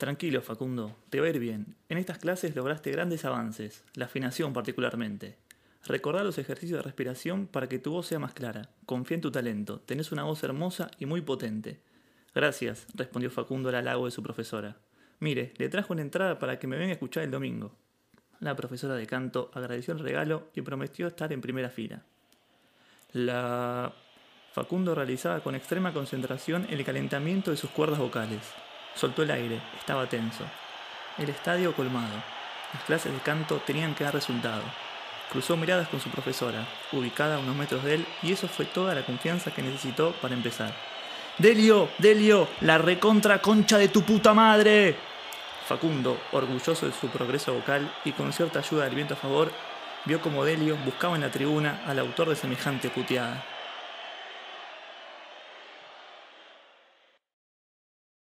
Tranquilo, Facundo, te va a ir bien. En estas clases lograste grandes avances, la afinación particularmente. Recordá los ejercicios de respiración para que tu voz sea más clara. Confía en tu talento, tenés una voz hermosa y muy potente. Gracias, respondió Facundo al halago de su profesora. Mire, le trajo una entrada para que me venga a escuchar el domingo. La profesora de canto agradeció el regalo y prometió estar en primera fila. La... Facundo realizaba con extrema concentración el calentamiento de sus cuerdas vocales. Soltó el aire, estaba tenso. El estadio colmado. Las clases de canto tenían que dar resultado. Cruzó miradas con su profesora, ubicada a unos metros de él, y eso fue toda la confianza que necesitó para empezar. Delio, Delio, la recontra concha de tu puta madre. Facundo, orgulloso de su progreso vocal y con cierta ayuda del viento a favor, vio como Delio buscaba en la tribuna al autor de semejante puteada.